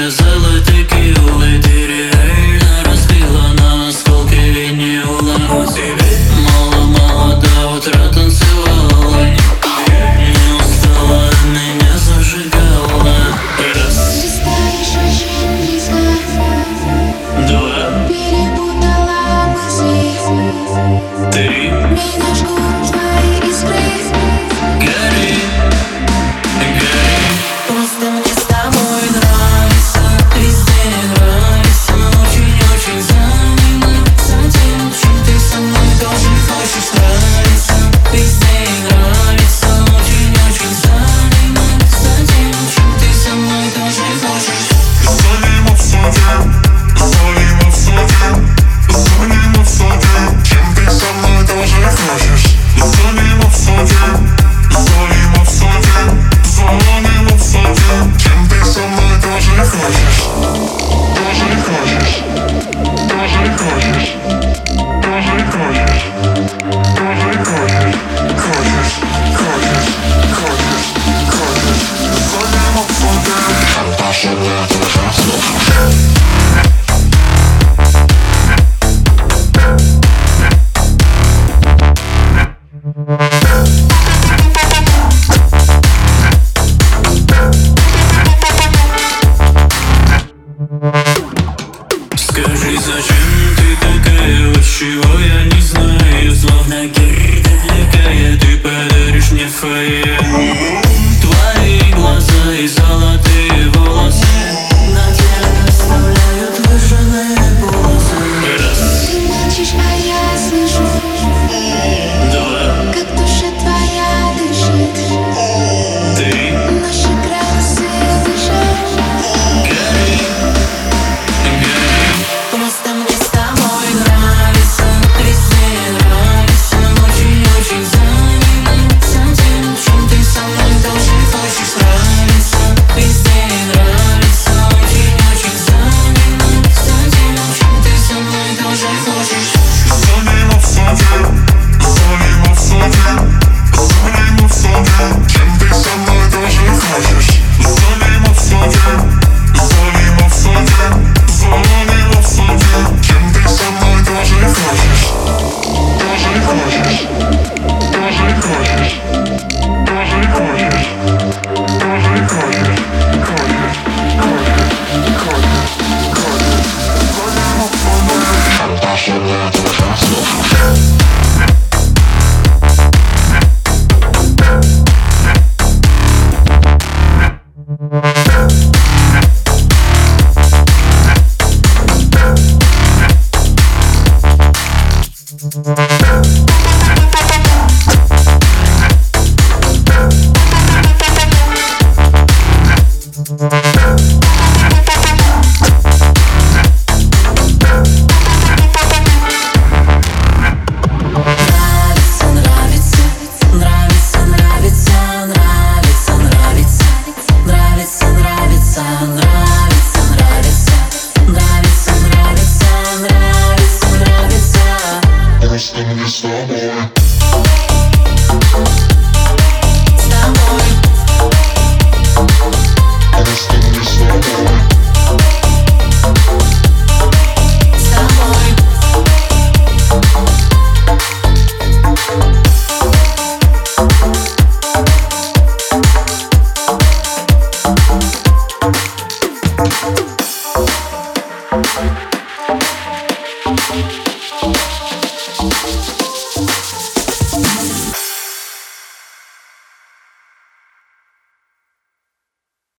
Cause I И зачем ты такая, вот чего я не знаю Словно гирда ты подаришь мне фае Твои глаза и золотые